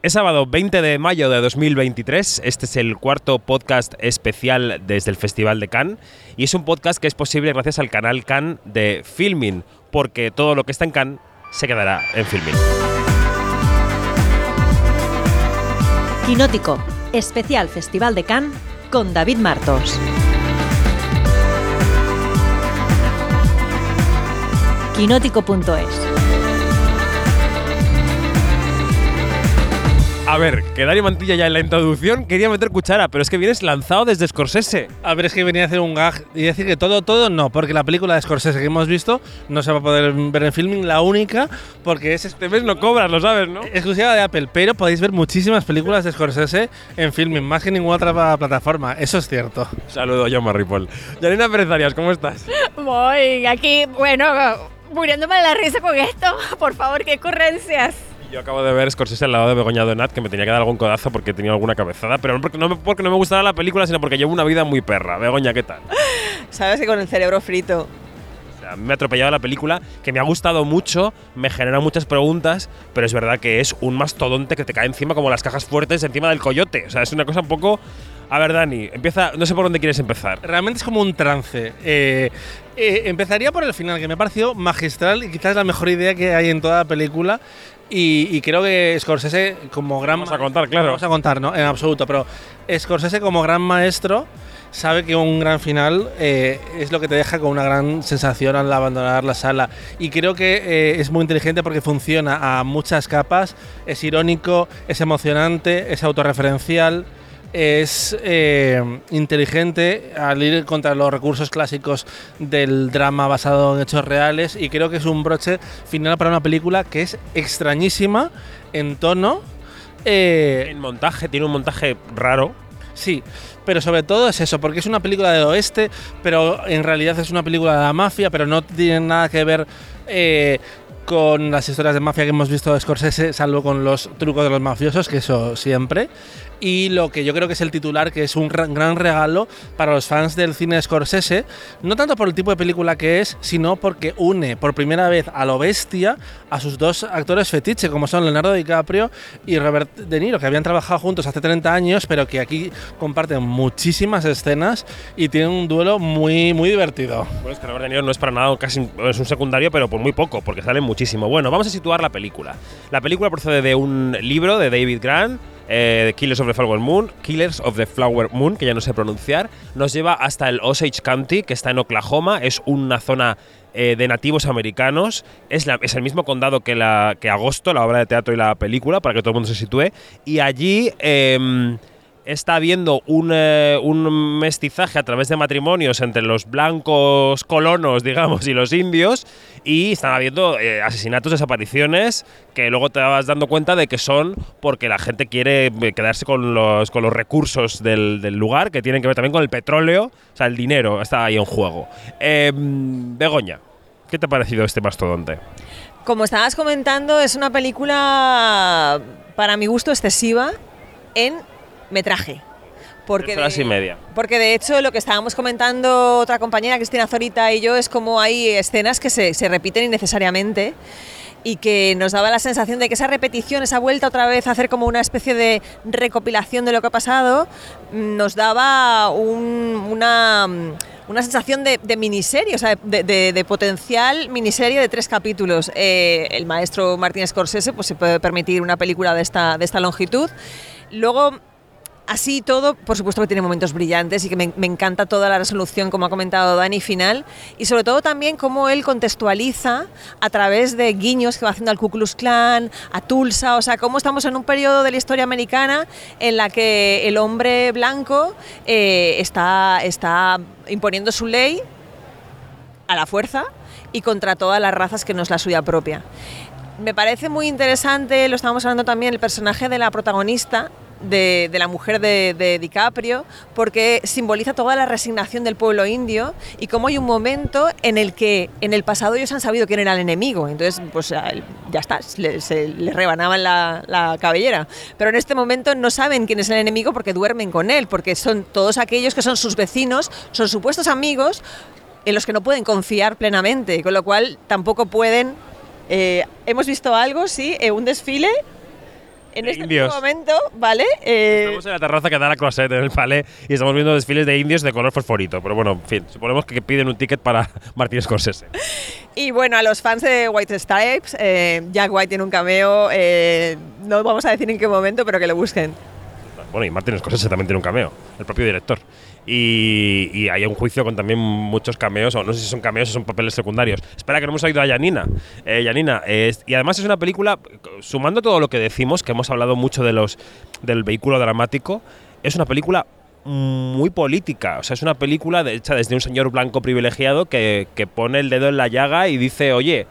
Es sábado 20 de mayo de 2023. Este es el cuarto podcast especial desde el Festival de Cannes y es un podcast que es posible gracias al canal Cannes de Filming, porque todo lo que está en Cannes se quedará en Filming. Quinótico, especial Festival de Cannes con David Martos. Quinótico.es A ver, que Dani Mantilla ya en la introducción quería meter cuchara, pero es que vienes lanzado desde Scorsese. A ver, es que venía a hacer un gag y decir que todo, todo no, porque la película de Scorsese que hemos visto no se va a poder ver en filming, la única, porque es este mes no cobras, lo sabes, ¿no? exclusiva de Apple, pero podéis ver muchísimas películas de Scorsese en filming, más que en ninguna otra plataforma, eso es cierto. Saludo, John Marripol. Yanina Pérez Arias, ¿cómo estás? Voy aquí, bueno, muriéndome de la risa con esto. Por favor, qué ocurrencias. Yo acabo de ver Scorsese al lado de Begoña Donat, que me tenía que dar algún codazo porque tenía alguna cabezada, pero no porque no, me, porque no me gustara la película, sino porque llevo una vida muy perra. Begoña, ¿qué tal? Sabes que con el cerebro frito. O sea, me ha atropellado la película, que me ha gustado mucho, me genera muchas preguntas, pero es verdad que es un mastodonte que te cae encima como las cajas fuertes encima del coyote. O sea, es una cosa un poco... A ver, Dani, empieza, no sé por dónde quieres empezar. Realmente es como un trance. Eh, eh, empezaría por el final, que me ha parecido magistral y quizás la mejor idea que hay en toda la película. Y, creo que Scorsese, como gran. Vamos a contar, claro. Vamos a contar, ¿no? En absoluto. Pero Scorsese, como gran maestro, sabe que un gran final eh, es lo que te deja con una gran sensación al abandonar la sala. Y creo que eh, es muy inteligente porque funciona a muchas capas. Es irónico, es emocionante, es autorreferencial es eh, inteligente al ir contra los recursos clásicos del drama basado en hechos reales y creo que es un broche final para una película que es extrañísima en tono. Eh, en montaje, tiene un montaje raro. Sí, pero sobre todo es eso, porque es una película del oeste, pero en realidad es una película de la mafia, pero no tiene nada que ver eh, con las historias de mafia que hemos visto de Scorsese, salvo con los trucos de los mafiosos, que eso siempre y lo que yo creo que es el titular, que es un gran regalo para los fans del cine Scorsese, no tanto por el tipo de película que es, sino porque une por primera vez a lo bestia a sus dos actores fetiche, como son Leonardo DiCaprio y Robert De Niro, que habían trabajado juntos hace 30 años, pero que aquí comparten muchísimas escenas y tienen un duelo muy, muy divertido. Bueno, es que Robert De Niro no es para nada, casi es un secundario, pero por muy poco, porque sale muchísimo. Bueno, vamos a situar la película. La película procede de un libro de David Grant, eh, Killers of the Flower Moon, Killers of the Flower Moon, que ya no sé pronunciar, nos lleva hasta el Osage County, que está en Oklahoma, es una zona eh, de nativos americanos, es, el mismo condado que, la, que Agosto, la obra de teatro y la película, para que todo el mundo se sitúe, y allí... Em, está habiendo eh, un, mestizaje a través de matrimonios entre los blancos colonos, digamos, y los indios, y están habiendo eh, asesinatos, desapariciones, que luego te vas dando cuenta de que son porque la gente quiere eh, quedarse con los, con los recursos del, lugar, que tienen que ver también con el petróleo, o sea, el dinero está ahí en juego. Em, Begoña, ¿qué te ha parecido este mastodonte? Como estabas comentando, es una película para mi gusto excesiva en metraje. Porque horas y media. Porque de hecho lo que estábamos comentando otra compañera, Cristina Zorita y yo, es como hay escenas que se, se repiten innecesariamente y que nos daba la sensación de que esa repetición, esa vuelta otra vez a hacer como una especie de recopilación de lo que ha pasado, nos daba una, una sensación de, miniserie, o sea, de, potencial miniserie de tres capítulos. Eh, el maestro Martín Scorsese pues, se puede permitir una película de esta, de esta longitud. Luego Así todo, por supuesto que tiene momentos brillantes y que me, encanta toda la resolución, como ha comentado Dani, final, y sobre todo también cómo él contextualiza a través de guiños que va haciendo al Ku Klux Klan, a Tulsa, o sea, cómo estamos en un periodo de la historia americana en la que el hombre blanco eh, está, está imponiendo su ley a la fuerza y contra todas las razas que no es la suya propia. Me parece muy interesante, lo estamos hablando también, el personaje de la protagonista, de, la mujer de, DiCaprio, porque simboliza toda la resignación del pueblo indio y cómo hay un momento en el que en el pasado ellos han sabido quién era el enemigo, entonces pues ya está, le, se le rebanaban la, la, cabellera, pero en este momento no saben quién es el enemigo porque duermen con él, porque son todos aquellos que son sus vecinos, son supuestos amigos en los que no pueden confiar plenamente, con lo cual tampoco pueden... Eh, hemos visto algo, sí, eh, un desfile en De este indios. momento, ¿vale? Eh, Estamos en la terraza que da la closet en el palais y estamos viendo desfiles de indios de color fosforito. Pero bueno, en fin, suponemos que piden un ticket para Martin Scorsese. Y bueno, a los fans de White Stripes, eh, Jack White tiene un cameo, eh, no vamos a decir en qué momento, pero que lo busquen. Bueno, y Martin Scorsese también tiene un cameo, el propio director. Y, y hay un juicio con también muchos cameos, o no sé si son cameos o son papeles secundarios. Espera, que no hemos oído a Janina. Eh, Janina, es- y además es una película, sumando todo lo que decimos, que hemos hablado mucho de los, del vehículo dramático, es una película muy política. O sea, es una película hecha desde un señor blanco privilegiado que, que pone el dedo en la llaga y dice, oye,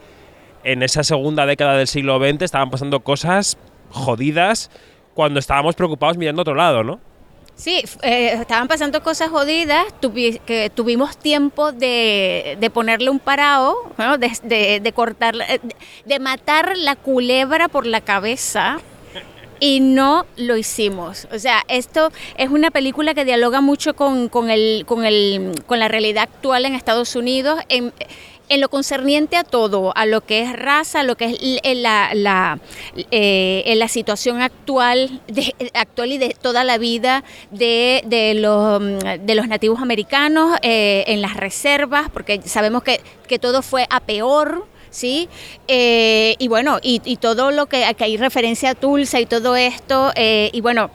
en esa segunda década del siglo XX estaban pasando cosas jodidas cuando estábamos preocupados mirando otro lado, ¿no? Sí, eh, estaban pasando cosas jodidas, que tuvimos tiempo de, de ponerle un parado, ¿no? de, de, de cortar, eh, de matar la culebra por la cabeza. Y no lo hicimos. O sea, esto es una película que dialoga mucho con, con el, con, el, con la realidad actual en Estados Unidos, en, en lo concerniente a todo, a lo que es raza, a lo que es l- la, eh, la situación actual, actual y de toda la vida de, de, los, mm, de los nativos americanos eh, en las reservas, porque sabemos que, que todo fue a peor. ¿sí? Eh, y bueno, y, todo lo que, hay referencia a Tulsa y todo esto, eh, y bueno,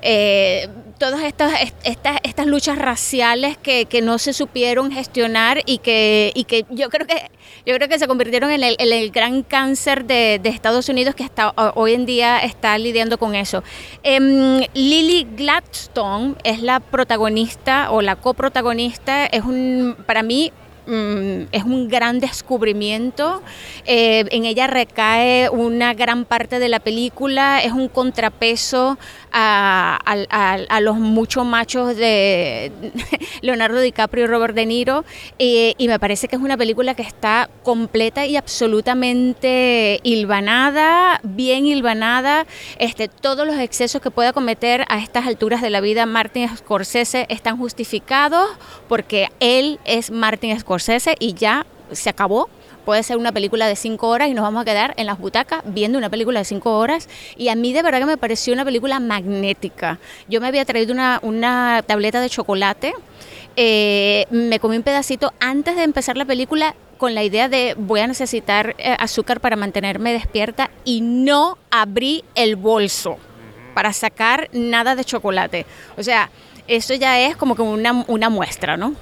eh, todas estas, est- estas, estas luchas raciales que, que no se supieron gestionar y que, y que yo creo que yo creo que se convirtieron en el, el gran cáncer de, de Estados Unidos que ho- hoy en día está lidiando con eso. Em, Lily Gladstone es la protagonista o la coprotagonista, es un, para mí mm, es un gran descubrimiento. Eh, en ella recae una gran parte de la película, es un contrapeso a, al- al- a los muchos machos de Leonardo DiCaprio y Robert De Niro. eh, y me parece que es una película que está completa y absolutamente hilvanada, bien hilvanada. Este, todos los excesos que pueda cometer a estas alturas de la vida Martin Scorsese están justificados porque él es Martin Scorsese y ya se acabó. Puede ser una película de cinco horas y nos vamos a quedar en las butacas viendo una película de cinco horas. Y a mí de verdad que me pareció una película magnética. Yo me había traído una, una tableta de chocolate, eh, me comí un pedacito antes de empezar la película con la idea de voy a necesitar eh, azúcar para mantenerme despierta y no abrí el bolso para sacar nada de chocolate. O sea, eso ya es como que una, una muestra, ¿no?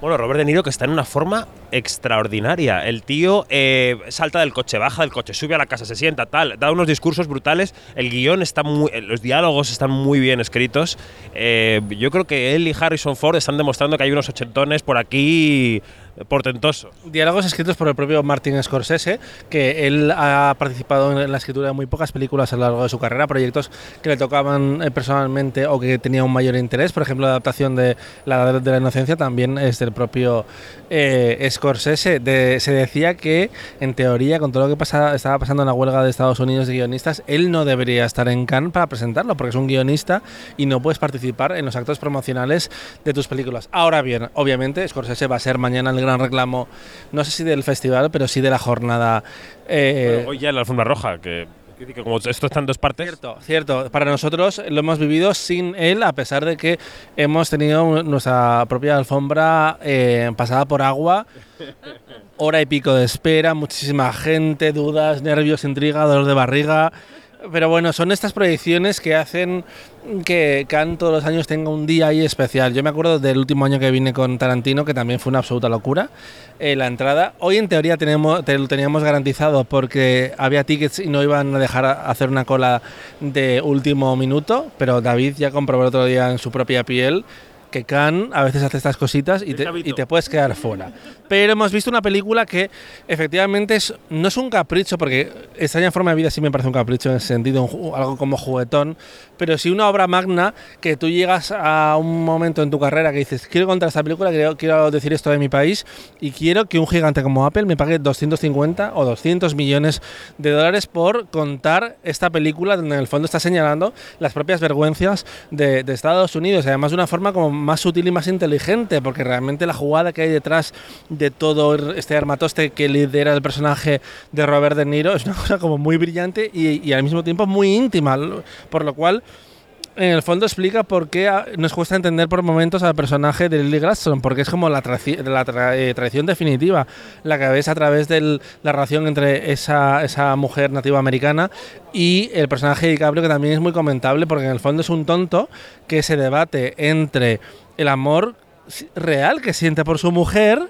Bueno, Robert De Niro que está en una forma extraordinaria. El tío eh, salta del coche, baja del coche, sube a la casa, se sienta, tal, da unos discursos brutales. El guion está muy, eh, los diálogos están muy bien escritos. Eh, yo creo que él y Harrison Ford están demostrando que hay unos ochentones por aquí portentosos. Diálogos escritos por el propio Martin Scorsese, que él ha participado en la escritura de muy pocas películas a lo largo de su carrera, proyectos que le tocaban personalmente o que tenía un mayor interés. Por ejemplo, la adaptación de La Edad de la Inocencia también es del propio Scorsese. De- se decía que, en teoría, con todo lo que estaba pasando en la huelga de Estados Unidos de guionistas, él no debería estar en Cannes para presentarlo, porque es un guionista y no puedes participar en los actos promocionales de tus películas. Ahora bien, obviamente, Scorsese va a ser mañana el gran reclamo, no sé si del festival, pero sí de la jornada. eh, hoy ya en la alfombra roja, que, como esto está en dos partes. Cierto, cierto. Para nosotros lo hemos vivido sin él, a pesar de que hemos tenido nuestra propia alfombra eh, pasada por agua, hora y pico de espera, muchísima gente, dudas, nervios, intriga, dolor de barriga. Pero bueno, son estas proyecciones que hacen que Cannes todos los años tenga un día ahí especial. Yo me acuerdo del último año que vine con Tarantino, que también fue una absoluta locura, eh, la entrada. Hoy en teoría tenemos, te lo teníamos garantizado porque había tickets y no iban a dejar hacer una cola de último minuto, pero David ya comprobó el otro día en su propia piel que Cannes a veces hace estas cositas y te, y te puedes quedar fuera. Pero hemos visto una película que efectivamente es, no es un capricho, porque Extraña Forma de Vida sí me parece un capricho en ese sentido, un algo como juguetón, pero sí una obra magna que tú llegas a un momento en tu carrera que dices, quiero contar esta película, quiero, quiero decir esto de mi país y quiero que un gigante como Apple me pague 250 o 200 millones de dólares por contar esta película donde en el fondo está señalando las propias vergüenzas de, de Estados Unidos, además de una forma como más sutil y más inteligente, porque realmente la jugada que hay detrás de todo este armatoste que lidera el personaje de Robert De Niro es una cosa como muy brillante y, y al mismo tiempo muy íntima, por lo cual en el fondo explica por qué nos cuesta entender por momentos al personaje de Lily Gladstone, porque es como la, la eh, traición definitiva, la que ves a través de la relación entre esa, esa mujer nativa americana y el personaje de DiCaprio, que también es muy comentable, porque en el fondo es un tonto que se debate entre el amor real que siente por su mujer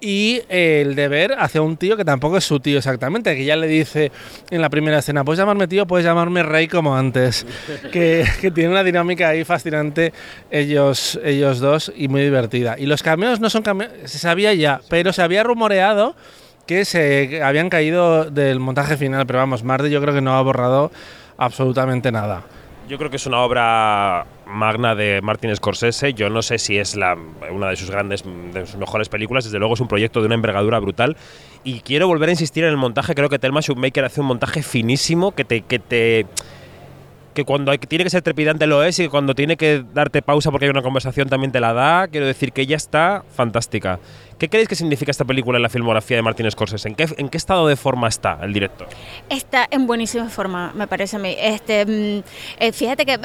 y el deber hacia un tío que tampoco es su tío exactamente, que ya le dice en la primera escena, puedes llamarme tío, puedes llamarme rey como antes, que, que, tiene una dinámica ahí fascinante ellos, ellos dos y muy divertida. Y los cameos no son cameos, se sabía ya, pero se había rumoreado que se habían caído del montaje final, pero vamos, Marde yo creo que no ha borrado absolutamente nada. Yo creo que es una obra magna de Martin Scorsese. Yo no sé si es la, una de sus grandes, de sus mejores películas. Desde luego es un proyecto de una envergadura brutal. Y quiero volver a insistir en el montaje. Creo que Thelma Shoemaker hace un montaje finísimo que te, que te que cuando tiene que ser trepidante lo es y cuando tiene que darte pausa porque hay una conversación también te la da. Quiero decir que ella está fantástica. ¿Qué creéis que significa esta película en la filmografía de Martin Scorsese? ¿En qué, estado de forma está el director? Está en buenísima forma, me parece a mí. Este, mm, eh, fíjate que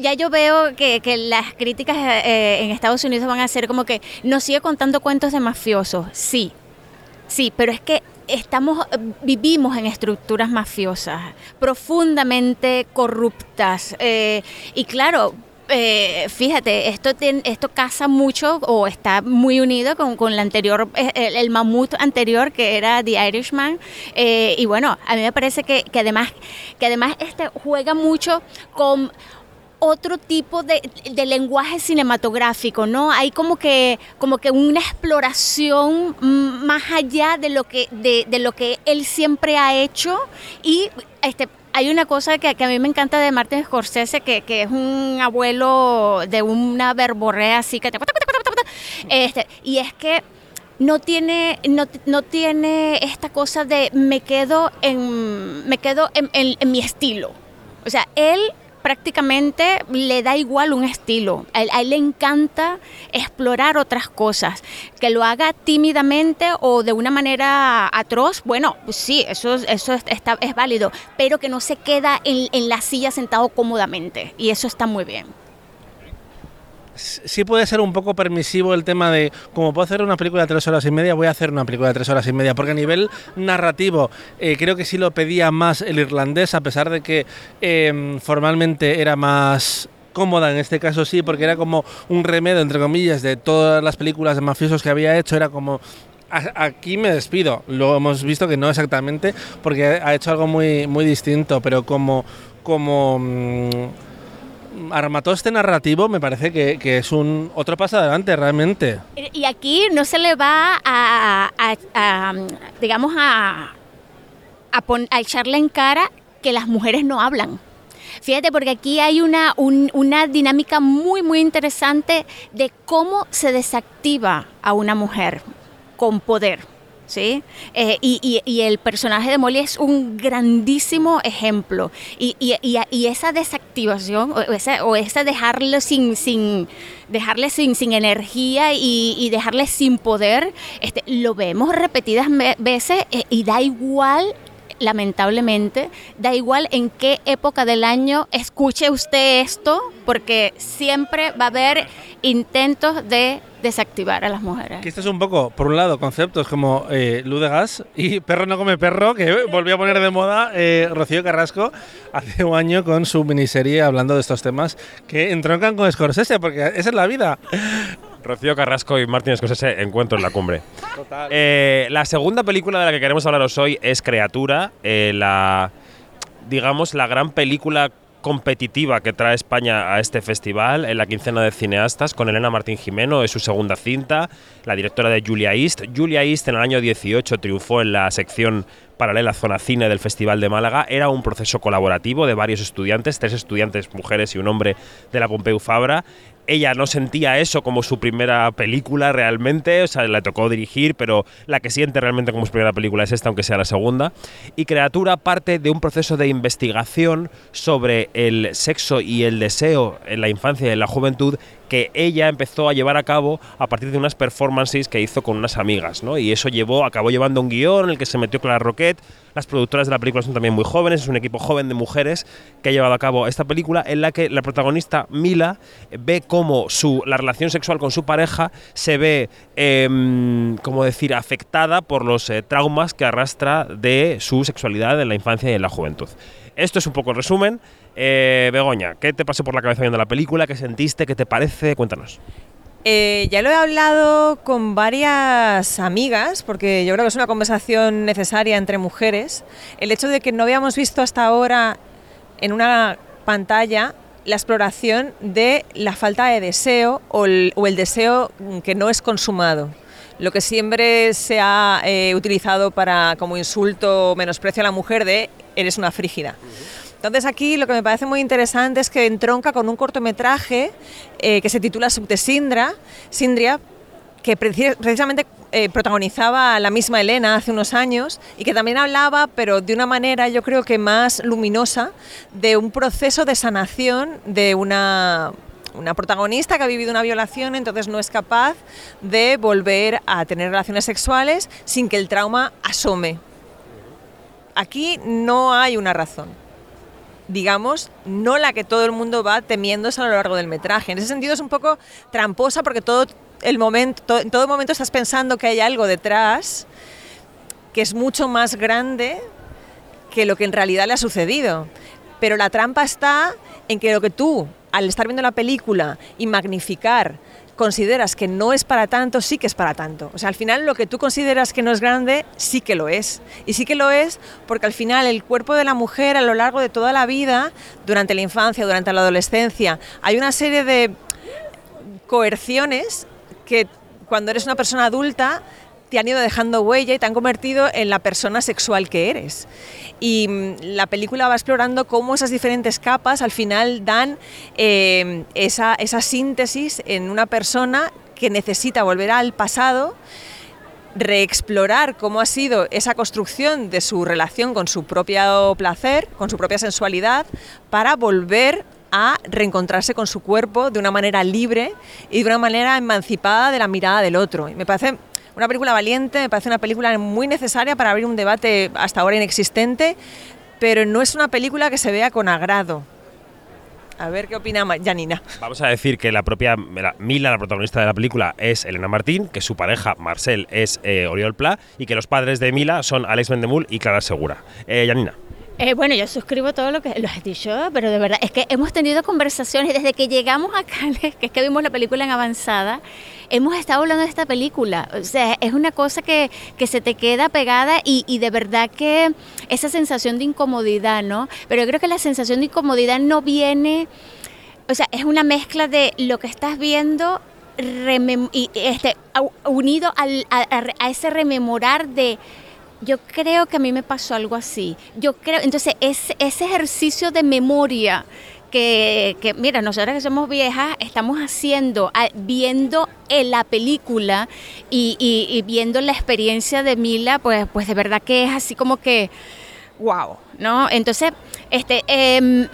ya yo veo que, que las críticas eh, en Estados Unidos van a ser como que nos sigue contando cuentos de mafiosos. Sí, sí, pero es que estamos, vivimos en estructuras mafiosas, profundamente corruptas. Eh, y claro, eh, fíjate, esto, esto casa mucho o está muy unido con, con el anterior, eh, el, mamut anterior que era The Irishman. y bueno, a mí me parece que, que, además, que además este juega mucho con otro tipo de, lenguaje cinematográfico, ¿no? Hay como que, como que una exploración más allá de lo que, de, lo que él siempre ha hecho y este, hay una cosa que, a mí me encanta de Martin Scorsese, que, que es un abuelo de una verborrea así que este, y es que no tiene, no, no, tiene esta cosa de me quedo en, me quedo en, en mi estilo. O sea, él prácticamente le da igual un estilo. A él, le encanta explorar otras cosas. Que lo haga tímidamente o de una manera atroz, bueno, pues sí, eso, eso está, es válido, pero que no se queda en, en la silla sentado cómodamente. Y eso está muy bien sí puede ser un poco permisivo el tema de, como puedo hacer una película de tres horas y media, voy a hacer una película de tres horas y media, porque a nivel narrativo eh, creo que sí lo pedía más el irlandés, a pesar de que em, formalmente era más cómoda en este caso sí, porque era como un remedio, entre comillas, de todas las películas de mafiosos que había hecho, era como aquí me despido. Lo hemos visto que no exactamente, porque ha hecho algo muy, muy distinto, pero como, como mm, armatoste narrativo me parece que, que, es un otro paso adelante realmente. Y aquí no se le va a, digamos, a, a, echarle en cara que las mujeres no hablan. Fíjate, porque aquí hay una, una dinámica muy, muy interesante de cómo se desactiva a una mujer con poder. ¿Sí? Eh, y, el personaje de Molly es un grandísimo ejemplo. Y, esa desactivación, o esa, o dejarle sin, sin, dejarle sin, sin energía y, dejarle sin poder, este, lo vemos repetidas veces eh, y da igual lamentablemente, da igual en qué época del año escuche usted esto, porque siempre va a haber intentos de desactivar a las mujeres. Que esto es un poco, por un lado, conceptos como eh, luz de gas y perro no come perro, que volvió a poner de moda eh, Rocío Carrasco hace un año con su miniserie hablando de estos temas que entroncan con Scorsese, porque esa es la vida. Rocío Carrasco y Martín Scorsese, Encuentro en la Cumbre. Eh, la segunda película de la que queremos hablaros hoy es Creatura, eh, la, digamos, la gran película competitiva que trae España a este festival en la quincena de cineastas con Elena Martín Jimeno, es su segunda cinta, la directora de Julia East. Julia East en el año 18 triunfó en la sección paralela Zona Cine del Festival de Málaga. Era un proceso colaborativo de varios estudiantes, tres estudiantes mujeres y un hombre de la Pompeu Fabra ella no sentía eso como su primera película realmente, o sea, le tocó dirigir, pero la que siente realmente como su primera película es esta, aunque sea la segunda. Y Creatura parte de un proceso de investigación sobre el sexo y el deseo en la infancia y en la juventud que ella empezó a llevar a cabo a partir de unas performances que hizo con unas amigas, ¿no? Y eso llevó, acabó llevando un guion en el que se metió Clara Roquette. Las productoras de la película son también muy jóvenes, es un equipo joven de mujeres que ha llevado a cabo esta película en la que la protagonista Mila ve cómo su, la relación sexual con su pareja se ve, em, como decir, afectada por los eh, traumas que arrastra de su sexualidad en la infancia y en la juventud. Esto es un poco el resumen. Eh, Begoña, ¿qué te pasó por la cabeza viendo la película? ¿Qué sentiste? ¿Qué te parece? Cuéntanos. Eh, ya lo he hablado con varias amigas, porque yo creo que es una conversación necesaria entre mujeres. El hecho de que no habíamos visto hasta ahora en una pantalla la exploración de la falta de deseo o el, deseo que no es consumado. Lo que siempre se ha eh, utilizado para como insulto o menosprecio a la mujer de eres una frígida. Entonces aquí lo que me parece muy interesante es que entronca con un cortometraje eh, que se titula Subtesindra, Sindria, que preci- precisamente eh, protagonizaba la misma Elena hace unos años y que también hablaba, pero de una manera yo creo que más luminosa, de un proceso de sanación de una, una protagonista que ha vivido una violación, entonces no es capaz de volver a tener relaciones sexuales sin que el trauma asome. Aquí no hay una razón digamos, no la que todo el mundo va temiéndose a lo largo del metraje. En ese sentido es un poco tramposa porque todo el momento, to- en todo momento estás pensando que hay algo detrás que es mucho más grande que lo que en realidad le ha sucedido. Pero la trampa está en que lo que tú, al estar viendo la película y magnificar, consideras que no es para tanto, sí que es para tanto. O sea, al final lo que tú consideras que no es grande, sí que lo es. Y sí que lo es porque al final el cuerpo de la mujer a lo largo de toda la vida, durante la infancia, durante la adolescencia, hay una serie de coerciones que cuando eres una persona adulta te han ido dejando huella y te han convertido en la persona sexual que eres. Y mm, la película va explorando cómo esas diferentes capas al final dan eh, esa, esa síntesis en una persona que necesita volver al pasado, reexplorar cómo ha sido esa construcción de su relación con su propio placer, con su propia sensualidad, para volver a reencontrarse con su cuerpo de una manera libre y de una manera emancipada de la mirada del otro. Y me parece una película valiente, me parece una película muy necesaria para abrir un debate hasta ahora inexistente, pero no es una película que se vea con agrado. A ver qué opina Janina. Vamos a decir que la propia la- Mila, la protagonista de la película, es Elena Martín, que su pareja, Marcel, es eh, Oriol Pla, y que los padres de Mila son Alex Mendemul y Clara Segura. Eh, Janina. Eh, bueno, yo suscribo todo lo que lo has dicho, pero de verdad, es que hemos tenido conversaciones desde que llegamos acá, que es que vimos la película en avanzada, hemos estado hablando de esta película. O sea, es una cosa que, que se te queda pegada y, y de verdad que esa sensación de incomodidad, ¿no? Pero yo creo que la sensación de incomodidad no viene, o sea, es una mezcla de lo que estás viendo y este, unido al- a, a- a ese rememorar de yo creo que a mí me pasó algo así. Yo creo, entonces ese, ese ejercicio de memoria que, que, mira, nosotras que somos viejas estamos haciendo, viendo en la película y viendo la experiencia de Mila, pues, pues de verdad que es así como que, wow, ¿no? Entonces, este, em,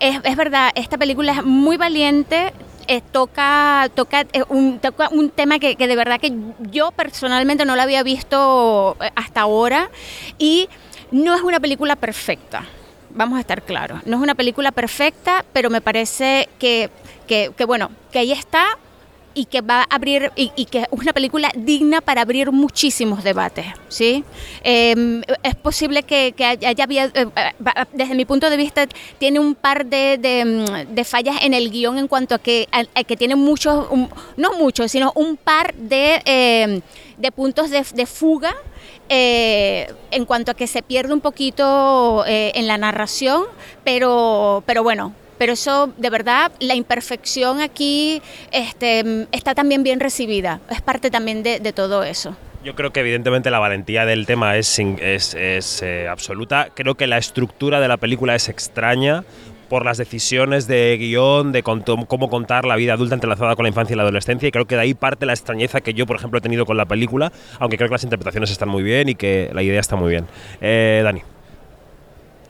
es, es verdad, esta película es muy valiente. Eh, toca toca, eh, un, toca un tema que, que de verdad que yo personalmente no lo había visto eh, hasta ahora. Y no es una película perfecta, vamos a estar claros, no es una película perfecta, pero me parece que, que, que, bueno, que ahí está y que va a abrir y, y que es una película digna para abrir muchísimos debates, ¿sí? Eh, es posible que, haya, habido, eh, eh, desde mi punto de vista, tiene un par de, de, mm, fallas en el guion en cuanto a que, tiene muchos, no muchos, sino un par de, eh, de puntos de, de fuga eh, en cuanto a que se pierde un poquito en la narración, pero, pero bueno, pero eso, de verdad, la imperfección aquí este, está también bien recibida. Es parte también de, todo eso. Yo creo que evidentemente la valentía del tema es, es, es, eh, absoluta. Creo que la estructura de la película es extraña por las decisiones de guion, de cómo contar la vida adulta entrelazada con la infancia y la adolescencia, y creo que de ahí parte la extrañeza que yo, por ejemplo, he tenido con la película, aunque creo que las interpretaciones están muy bien y que la idea está muy bien. Eh, Dani.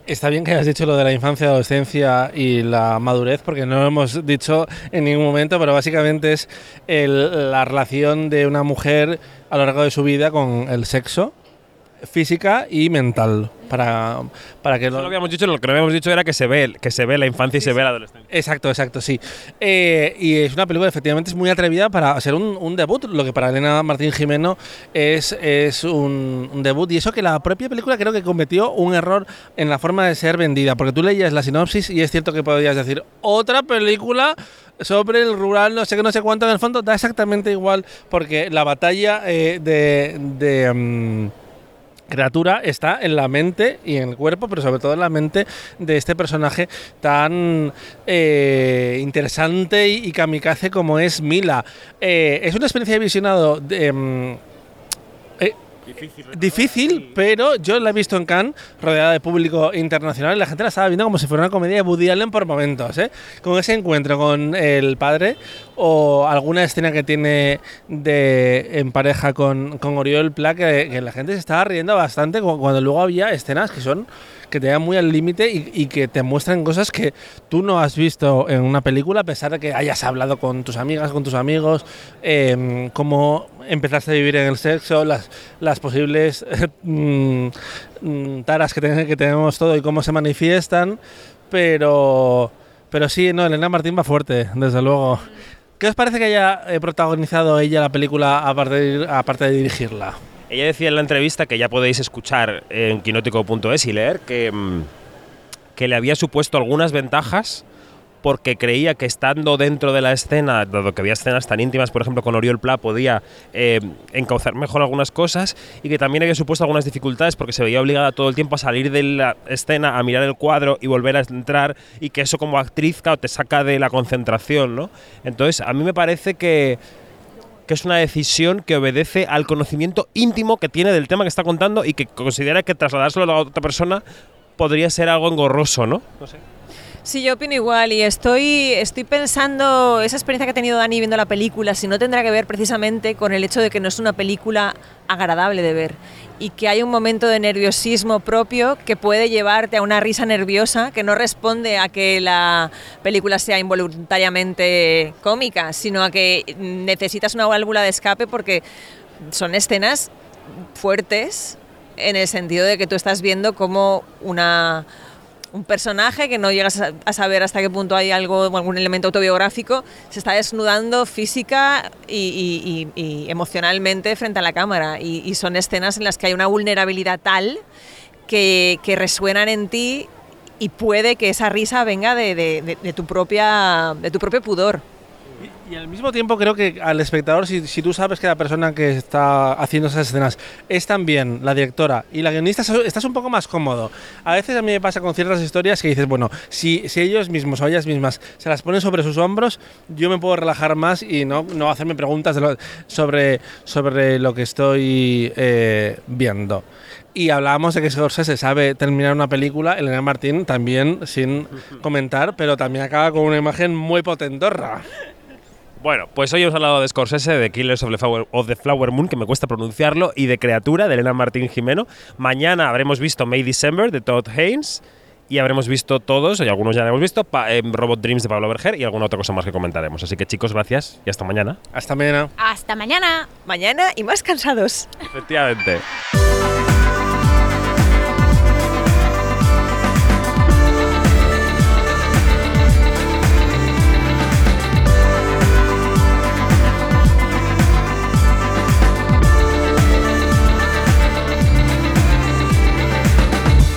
Está bien que hayas dicho lo de la infancia, adolescencia y la madurez, porque no lo hemos dicho en ningún momento, pero básicamente es la relación de una mujer a lo largo de su vida con el sexo, física y mental. Para, para que Eso lo, lo habíamos dicho, lo que no habíamos dicho era que se ve, que se ve la infancia y se ve la adolescencia. Exacto, exacto, sí. Eh, y es una película efectivamente es muy atrevida para ser un, un debut, lo que para Elena Martín Jimeno es, es un, un debut. Y eso que la propia película creo que cometió un error en la forma de ser vendida, porque tú leías la sinopsis y es cierto que podías decir otra película sobre el rural, no sé qué, no sé cuánto, en el fondo da exactamente igual, porque la batalla eh, de... de mm, criatura está en la mente y en el cuerpo, pero sobre todo en la mente de este personaje tan eh, interesante y, y kamikaze como es Mila. Eh, es una experiencia de visionado de, mm, eh, difícil, pero yo la he visto en Cannes, rodeada de público internacional, y la gente la estaba viendo como si fuera una comedia de Woody Allen por momentos, ¿eh? Con ese encuentro con el padre o alguna escena que tiene de en pareja con, con Oriol Pla, que, que la gente se estaba riendo bastante cu- cuando luego había escenas que son que te dan muy al límite y, que te muestran cosas que tú no has visto en una película, a pesar de que hayas hablado con tus amigas, con tus amigos, eh, cómo empezaste a vivir en el sexo, las, posibles mm, mm, taras que, ten- que tenemos todo y cómo se manifiestan, pero, pero sí, no, Elena Martín va fuerte, desde luego. ¿Qué os parece que haya eh, protagonizado ella la película aparte de dirigirla? Ella decía en la entrevista que ya podéis escuchar en quinótico.es y leer que, mm, que le había supuesto algunas ventajas porque creía que estando dentro de la escena, dado que había escenas tan íntimas, por ejemplo, con Oriol Pla, podía eh, encauzar mejor algunas cosas y que también había supuesto algunas dificultades porque se veía obligada todo el tiempo a salir de la escena, a mirar el cuadro y volver a entrar y que eso como actriz claro, te saca de la concentración, ¿no? Entonces, a mí me parece que que es una decisión que obedece al conocimiento íntimo que tiene del tema que está contando y que considera que trasladárselo a otra persona podría ser algo engorroso, ¿no? No sé. Sí, yo opino igual y estoy, estoy pensando, esa experiencia que ha tenido Dani viendo la película, si no tendrá que ver precisamente con el hecho de que no es una película agradable de ver y que hay un momento de nerviosismo propio que puede llevarte a una risa nerviosa que no responde a que la película sea involuntariamente cómica, sino a que necesitas una válvula de escape porque son escenas fuertes en el sentido de que tú estás viendo como una un personaje que no llegas a, saber hasta qué punto hay algo, algún elemento autobiográfico, se está desnudando física y, emocionalmente frente a la cámara. Y, son escenas en las que hay una vulnerabilidad tal que, resuenan en ti y puede que esa risa venga de tu, propia, de tu propio pudor. Y al mismo tiempo creo que al espectador, si, si tú sabes que la persona que está haciendo esas escenas es también la directora y la guionista, estás un poco más cómodo. A veces a mí me pasa con ciertas historias que dices, bueno, si, si ellos mismos o ellas mismas se las ponen sobre sus hombros, yo me puedo relajar más y no, no hacerme preguntas lo- sobre, sobre lo que estoy eh, viendo. Y hablábamos de que Scorsese sabe terminar una película, Elena Martín también, sin comentar, pero también acaba con una imagen muy potentorra. Bueno, pues hoy hemos hablado de Scorsese, de Killers of the, Flower, of the Flower Moon, que me cuesta pronunciarlo, y de Criatura, de Elena Martín Jimeno. Mañana habremos visto May December, de Todd Haynes, y habremos visto todos, y algunos ya hemos visto, pa- em, Robot Dreams, de Pablo Berger, y alguna otra cosa más que comentaremos. Así que chicos, gracias, y hasta mañana. Hasta mañana. Hasta mañana. Mañana y más cansados. Efectivamente.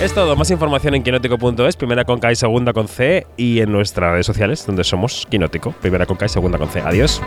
Es todo, más información en quinótico.es, primera con K y segunda con C, y en nuestras redes sociales, donde somos Quinótico, primera con K y segunda con C. Adiós.